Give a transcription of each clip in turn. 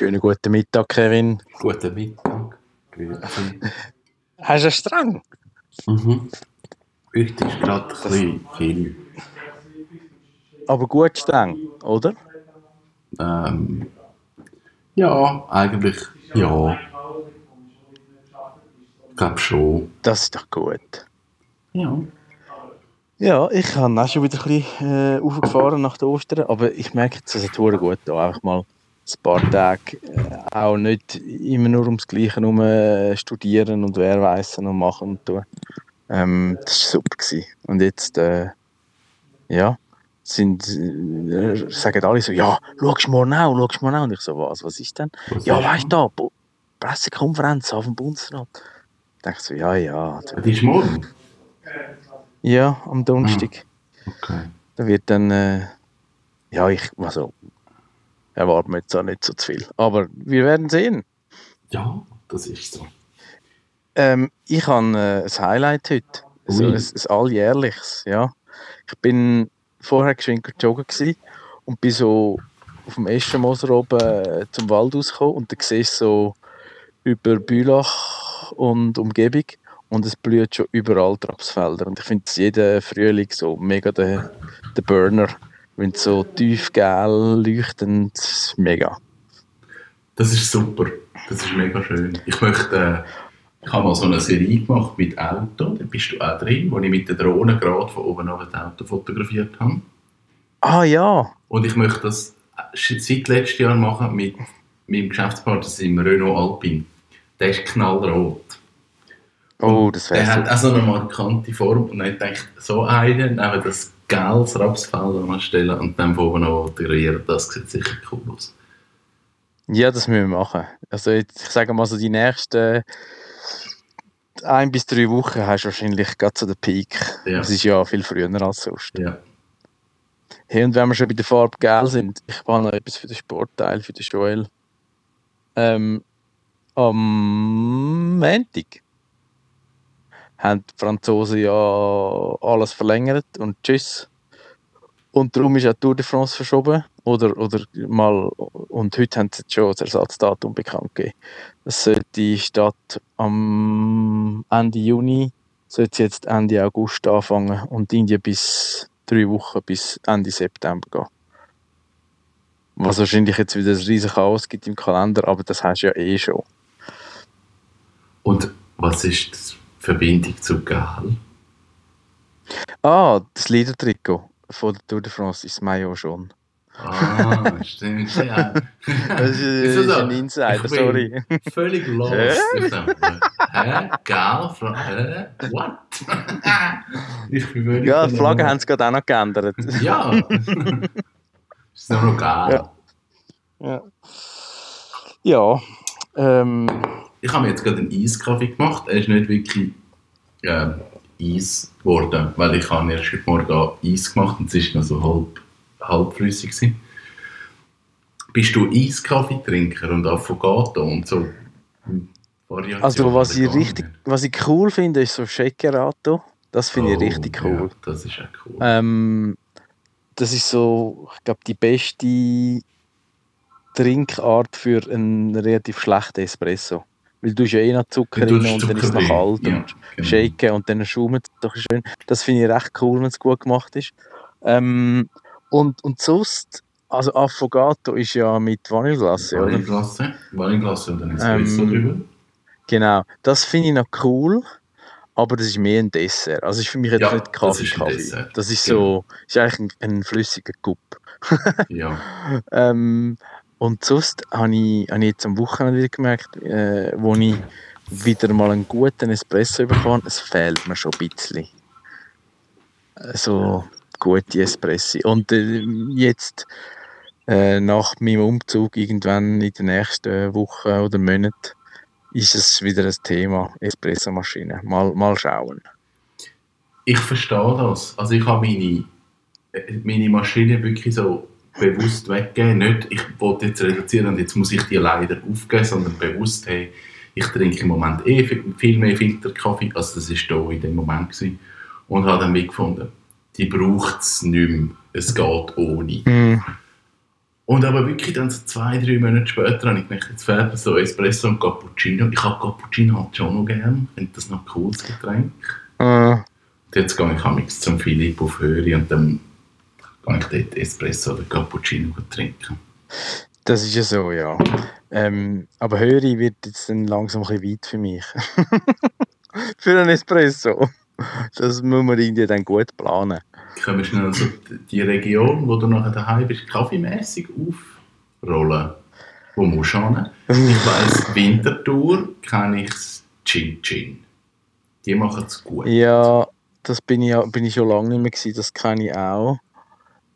Schönen guten Mittag, Kevin. Guten Mittag. Hast du einen Strang? Mhm. Heute ist gerade ein bisschen viel. Aber gut streng, oder? Ähm, ja, eigentlich ja. Ich glaube schon. Das ist doch gut. Ja. Ja, ich habe auch schon wieder ein bisschen äh, aufgefahren nach den Ostern, aber ich merke jetzt, es tut gut da einfach mal ein paar Tage äh, auch nicht immer nur ums Gleiche herum äh, studieren und wer weiss und machen und tun. Ähm, das war super. Gewesen. Und jetzt, äh, ja, sind, äh, sagen alle so, ja, morgen auch, schaust du morgen auch. Und ich so, was, was ist denn? Was ja, weißt du, da, Pressekonferenz auf dem Bundesrat. Ich denke so, ja, ja. Das ist morgen. Ja, am Donnerstag. Okay. Da wird dann, äh, ja, ich, also, erwarten wir jetzt auch nicht so zu viel. Aber wir werden sehen. Ja, das ist so. Ähm, ich habe äh, ein Highlight heute. So Ui. ein, ein alljährliches, ja. Ich bin vorher geschwind joggen gewesen und bin so auf dem Eschenmoser oben äh, zum Wald rausgekommen und da siehst du so über Bülach und Umgebung und es blüht schon überall die Rapsfelder und ich finde es jeden Frühling so mega der, der Burner, es so tiefgel leuchtend, mega. Das ist super. Das ist mega schön. Ich möchte, äh, ich habe mal so eine Serie gemacht mit Auto, da bist du auch drin, wo ich mit der Drohne gerade von oben auf das Auto fotografiert habe. Ah ja, Und ich möchte das seit letztem Jahr machen mit meinem Geschäftspartner, das ist im Renault Alpine. Der ist knallrot. oh, das Der wäre hat so. auch so eine markante Form und ich dachte, so einen, neben das gelbes Rapsfeld anstellen und dann von oben noch fotografieren, das sieht sicher cool aus. Ja, das müssen wir machen. Also jetzt, ich sage mal so, die nächsten ein bis drei Wochen hast du wahrscheinlich gerade so den Peak. Ja. Das ist ja viel früher als sonst. Ja. Hey, und wenn wir schon bei der Farbe Gel sind, ich habe noch etwas für den Sportteil, für den Joel. Ähm, am Montag haben die Franzosen ja alles verlängert und tschüss. Und darum ist auch Tour de France verschoben. Oder, oder mal, und heute haben sie schon das Ersatzdatum bekannt gegeben. Es sollte statt am Ende Juni, sollte jetzt Ende August anfangen und Indien bis drei Wochen bis Ende September gehen. Was wahrscheinlich jetzt wieder ein riesen Chaos gibt im Kalender, aber das hast du ja eh schon. Und was ist die Verbindung zu Gel? Ah, das Liedertrikot von der Tour de France ist Mayo schon. Ah, stimmt. Ja. Das ist, ist so? ein Insider, sorry. Völlig lost. Hä? Dachte, hä? What? ich bin völlig Ja, die. Flagge haben sie gerade auch noch geändert. Ja. ist nur noch geil. Ja. Ja. Ja, ähm, Ich habe mir jetzt gerade einen Eiskaffee gemacht. Er ist nicht wirklich äh, Eis geworden, weil ich habe erst heute Morgen Eis gemacht und es ist noch so halb, halbflüssig. Gewesen. Bist du Eiskaffeetrinker und Affogato und so Variationen? also was ich richtig, was ich cool finde, ist so Shakerato. Das finde ich Oh, richtig cool. Ja, das ist auch cool. Ähm, das ist so, ich glaube, die beste Trinkart für einen relativ schlechten Espresso. Weil du hast ja eh noch Zucker Ja, hast und dann ist es noch kalt drin. und Ja, genau. shaken und dann schaumt es doch schön. Das finde ich recht cool, wenn es gut gemacht ist. Ähm, und, und sonst, also Affogato ist ja mit Vanilleglasse, oder? Vanilleglasse, Vanilleglasse und dann Espresso Ähm, drüber. Genau, das finde ich noch cool, aber das ist mehr ein Dessert. Also ist für mich jetzt Ja, nicht das Kaffee, ist ein Kaffee. Dessert, Das ist genau. so, ist eigentlich ein, ein flüssiger Cup. Ja. Ähm, und sonst habe ich, habe ich jetzt am Wochenende wieder gemerkt, äh, wo ich wieder mal einen guten Espresso bekomme, es fehlt mir schon ein bisschen. So gute Espressi. Und äh, jetzt äh, nach meinem Umzug irgendwann in den nächsten Wochen oder Monaten ist es wieder ein Thema, Espressomaschine. Mal, mal schauen. Ich verstehe das. Also ich habe meine, äh, meine Maschine wirklich so bewusst weggegeben. Nicht, ich wollte jetzt reduzieren und jetzt muss ich die leider aufgeben, sondern bewusst, hey, ich trinke im Moment eh viel mehr Filterkaffee, als das ist da in dem Moment gewesen. Und habe dann mitgefunden, die braucht es nicht mehr. Es geht ohne. Mm, Und aber wirklich dann so zwei, drei Monate später habe ich gedacht, jetzt fährt so Espresso und Cappuccino. Ich habe Cappuccino halt schon noch gern. Finde das noch ein cooles Getränk. Äh, Und jetzt gehe ich amigs zum Philipp auf Höhe und dann gehe ich dort Espresso oder Cappuccino trinken. das ist ja so, ja. Ähm, aber Höri wird jetzt dann langsam ein bisschen weit für mich. für einen Espresso. Das muss man irgendwie dann gut planen. Können wir schnell so die Region, wo du nachher daheim bist, kaffeemässig aufrollen? Wo musst du hin? Ich weiss, Winterthur kenne ich Chin Chin. Die machen es gut. Ja, das bin ich, bin ich schon lange nicht mehr gewesen, das kenne ich auch.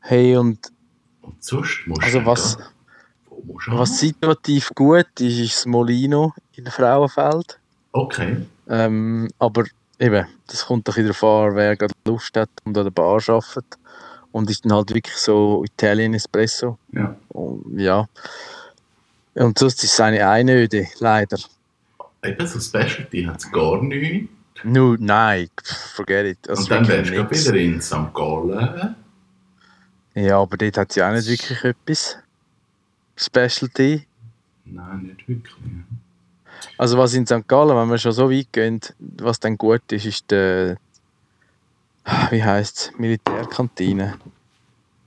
Hey, und Und sonst musst also was, was situativ gut ist, ist das Molino in Frauenfeld. Okay. Ähm, aber eben, das kommt doch darauf an, wer gerade Lust hat und an der Bar arbeitet. Und ist dann halt wirklich so Italien Espresso. Ja. Und, ja. Und sonst ist es eine Einöde, leider. Eben so Specialty hat es gar nicht. No, nein, forget it. Das Und dann wärst du wieder in St. Gallen. Ja, aber dort hat sie auch nicht wirklich etwas. Specialty. Nein, nicht wirklich. Also was in St. Gallen, wenn wir schon so weit gehen, was dann gut ist, ist der, wie heißt es, Militärkantine.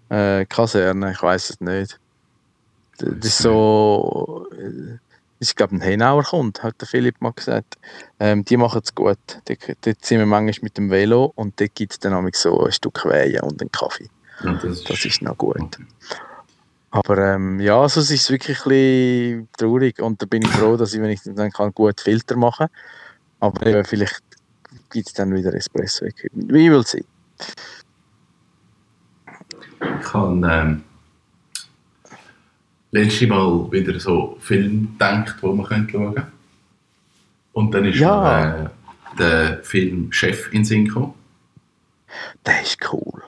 Äh, Kaserne, ich weiß es nicht. Das ist so, äh, ich glaube ein Henauer kommt, hat der Philipp mal gesagt. Ähm, die machen es gut. Dort, dort sind wir manchmal mit dem Velo und dort gibt es dann so ein Stück Weihe und einen Kaffee. Das, Das ist noch gut. Aber ähm, ja, sonst ist es wirklich ein bisschen traurig und da bin ich froh, dass ich wenigstens dann kann gut Filter machen kann. Aber eben, vielleicht gibt es dann wieder Espresso-Equipment. Wie will sie? Ich habe ähm, letztes Mal wieder so Film gedacht, wo man könnte schauen könnte. Und dann ist Ja. mir, äh, der Film Chef in Sinn gekommen. Der ist cool.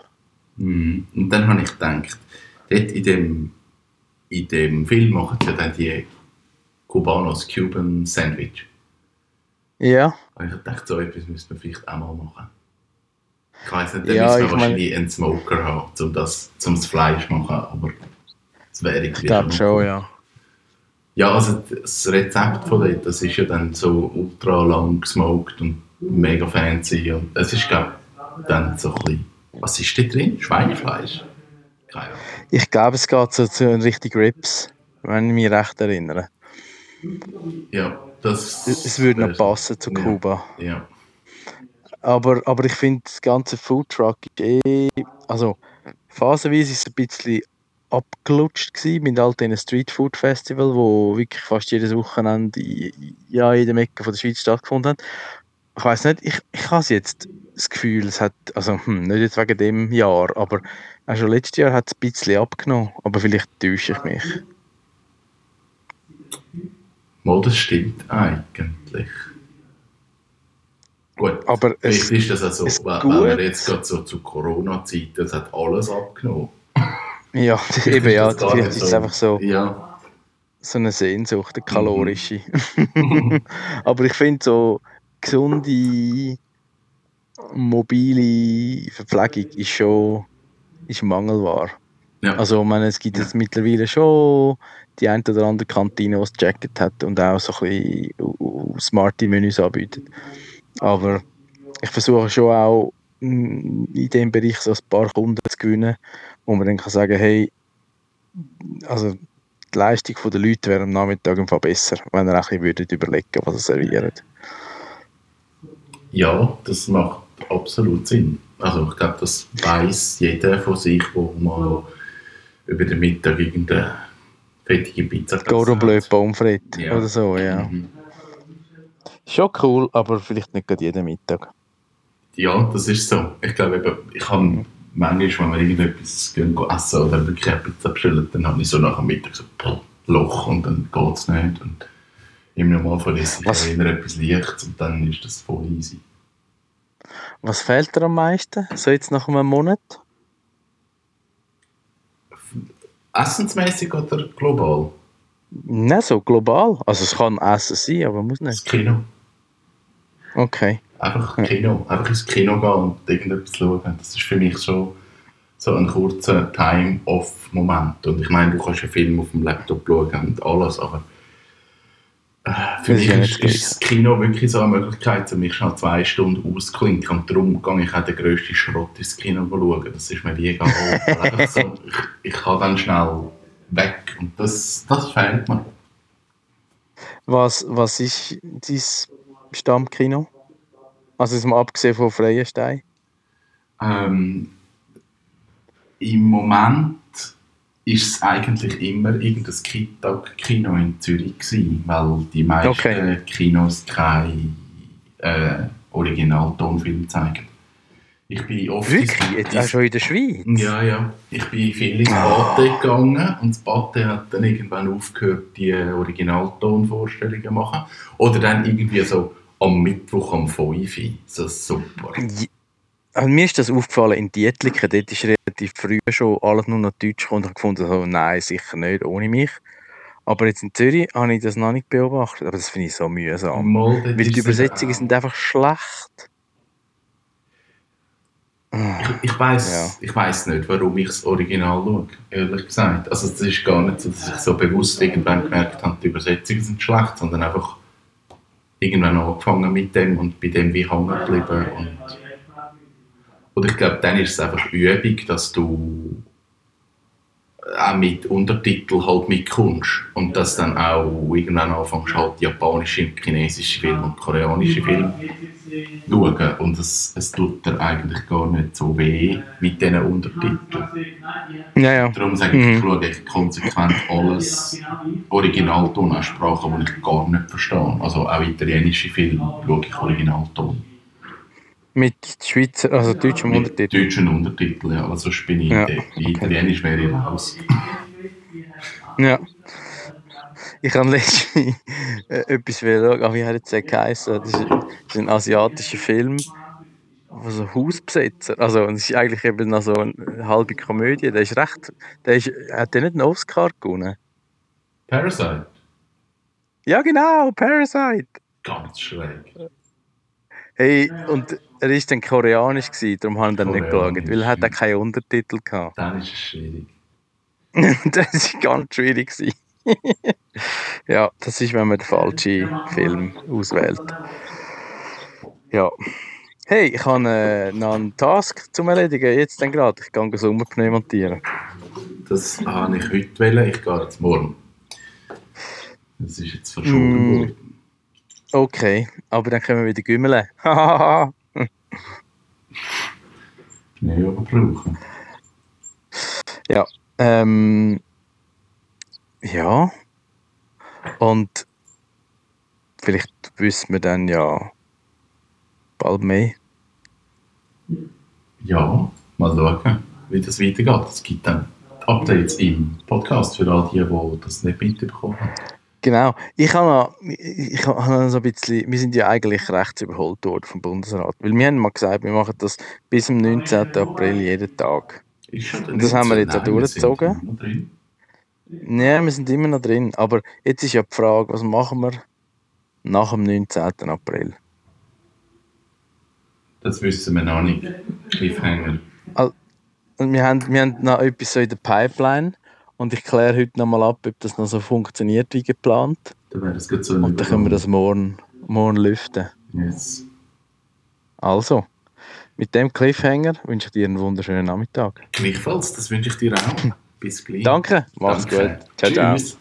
Mhm. Und dann habe ich gedacht, dort in dem, in dem Film machen sie dann die Cubanos Cuban Sandwich. Ja, Und ich dachte, so etwas müsste man vielleicht auch mal machen. Ich weiss nicht, dann Ja, ich mein- wahrscheinlich einen Smoker haben, um das, um das Fleisch zu machen, aber das wäre irgendwie ich glaube schon, ja. Ja, also das Rezept von dort, das ist ja dann so ultra lang gesmoked und mega fancy und es ist, glaube ich, dann so ein bisschen, was ist da drin? Schweinefleisch? Keine Ahnung. Ich glaube, es geht so zu richtig Rips, wenn ich mich recht erinnere. Ja, das... Es, würde noch passen zu Ja. Kuba. Ja. Aber, aber ich finde, das ganze Foodtruck ist eh. Also, phasenweise ist es ein bisschen abgelutscht gewesen mit all diesen Streetfood Festival, wo wirklich fast jedes Wochenende in, ja, in jedem Ecke von der Schweiz stattgefunden hat. Ich weiß nicht, ich, ich habe jetzt das Gefühl, es hat, also hm, nicht jetzt wegen dem Jahr, aber auch schon letztes Jahr hat es ein bisschen abgenommen, aber vielleicht täusche ich mich. Mal, das stimmt eigentlich. Gut. Aber es, Vielleicht ist das also, es wenn wenn wir gut. jetzt gerade so zu Corona-Zeiten, es hat alles abgenommen. ja, Vielleicht eben ja, das vielleicht ist es einfach so, Ja. so eine Sehnsucht, eine kalorische. Aber ich finde so gesunde, mobile Verpflegung ist schon ist mangelbar. Ja. Also ich meine, es gibt jetzt mittlerweile schon die ein oder andere Kantine, die es Jacket hat und auch so ein bisschen smarte Menüs anbietet. Aber ich versuche schon auch mm, in dem Bereich so ein paar Kunden zu gewinnen, wo man dann kann sagen, hey, also die Leistung der Leute wäre am Nachmittag im Fall besser, wenn ihr auch ein bisschen würdet überlegen, was ihr serviert. ja, das macht absolut Sinn. Also ich glaube, das weiß jeder von sich, wo mal über den Mittag irgendeine fettige Pizza Cordon Bleu Pommes Ja. oder so, ja. Mhm. Schon cool, aber vielleicht nicht gerade jeden Mittag. Ja, das ist so. Ich glaube, eben, ich habe manchmal, wenn wir irgendetwas gehen, gehen essen oder wirklich eine Pizza bestellen, dann habe ich so nach dem Mittag so ein Loch und dann geht es nicht. Und im Normalfall ich Was- eher etwas Lichts und dann ist das voll easy. Was fehlt dir am meisten? So jetzt nach einem Monat? Essensmäßig oder global? Nicht so global. Also es kann Essen sein, aber muss Das nicht. Kino. Okay. Einfach Kino. Einfach ins Kino gehen und irgendetwas schauen. Das ist für mich schon so einen kurzen Time-Off-Moment. Und ich meine, du kannst einen Film auf dem Laptop schauen und alles, aber für mich ist ist, das Kino wirklich so eine Möglichkeit, um mich schnell zwei Stunden ausklinken. Und darum gehe ich auch den grössten Schrott ins Kino schauen. Das ist mir wie egal. So, ich, ich kann dann schnell weg. Und das, das fehlt mir. Was, was ist dein Stammkino? Also jetzt mal abgesehen von Freienstein. Ähm, Im Moment ist es eigentlich immer irgendein Kittag-Kino in Zürich gewesen, weil die meisten Okay. Kinos keine äh, Originaltonfilme zeigen. Ich bin oft Wirklich? Jetzt auch schon in der Schweiz? ja, ja. Ich bin viel ins Bate gegangen und das Bate hat dann irgendwann aufgehört, die Originaltonvorstellungen zu machen. Oder dann irgendwie so am Mittwoch um 5 Uhr. So super. Ja, Also mir ist das aufgefallen in Dietliken, dort ist relativ früh schon alles nur noch Deutsch gekommen und ich gefunden, so, nein, sicher nicht, ohne mich. Aber jetzt in Zürich habe ich das noch nicht beobachtet, aber das finde ich so mühsam. Mal, Weil die Übersetzungen sind einfach schlecht. Ich, ich weiß ich weiss nicht, warum ich das Original schaue, ehrlich gesagt. Also es ist gar nicht so, dass ich so bewusst irgendwann gemerkt habe, die Übersetzungen sind schlecht, sondern einfach irgendwann angefangen mit dem und bei dem wie hängen geblieben. Und oder ich glaube, dann ist es einfach Übung, dass du auch mit Untertitel halt mitkommst und dass dann auch irgendwann anfängst halt japanische, chinesische Filme und koreanische Filme schauen und es, es tut dir eigentlich gar nicht so weh mit diesen Untertiteln. ja, ja. Darum sage ich, Mhm. ich schaue echt konsequent alles Originalton an Sprachen, die ich gar nicht verstehe. Also auch italienische Filme schaue ich Originalton. Mit Schweizer, also deutschem Mit Untertitel. deutschen Untertiteln, ja. Also bin ich Ja, in Italienisch wäre ich raus. Ja. Ich habe letztens äh, etwas schauen, aber wie hat es geheißen? Das ist, ein asiatischer Film, wo so Hausbesetzer, also es ist eigentlich eben noch so eine halbe Komödie, der ist recht, der ist, hat der nicht einen Oscar gewonnen? Parasite, Ja genau, Parasite! ganz schräg. Hey, und er ist dann koreanisch gewesen, darum habe ich dann nicht geschaut, weil er hat auch keine Untertitel gehabt. Dann ist es schwierig. das war ganz schwierig. ja, das ist, wenn man den falschen Film auswählt. Ja. Hey, ich habe äh, noch einen Task zum Erledigen, jetzt dann gerade. Ich gehe Sommerpneu montieren. Das habe ich heute wollen, ich gehe jetzt morgen. Das ist jetzt verschoben Mm. worden. Okay, aber dann können wir wieder gümmeln. Hahaha. Nicht überbrauchen. ähm, ja. Und vielleicht wissen wir dann ja bald mehr. Ja, mal schauen, wie das weitergeht. Es gibt dann Updates im Podcast für all die, die das nicht mitbekommen haben. Genau. Ich habe noch, ich habe noch so ein bisschen, wir sind ja eigentlich rechts überholt worden vom Bundesrat. Weil wir haben mal gesagt, wir machen das bis zum 19. April jeden Tag. Ist schon der Und das haben wir jetzt auch Nein, durchgezogen. Ja, wir sind immer noch drin. Aber jetzt ist ja die Frage, was machen wir nach dem 19. April? Das wissen wir noch nicht. Cliffhanger. Und wir haben, wir haben noch etwas so in der Pipeline. Und ich kläre heute nochmal ab, ob das noch so funktioniert wie geplant. Da wäre gerade so Und dann können wir das morgen, morgen lüften. Yes. Also, mit dem Cliffhanger wünsche ich dir einen wunderschönen Nachmittag. Gleichfalls, das wünsche ich dir auch. Bis gleich. Danke, mach's Danke. gut. Ciao, ciao. Tschüss.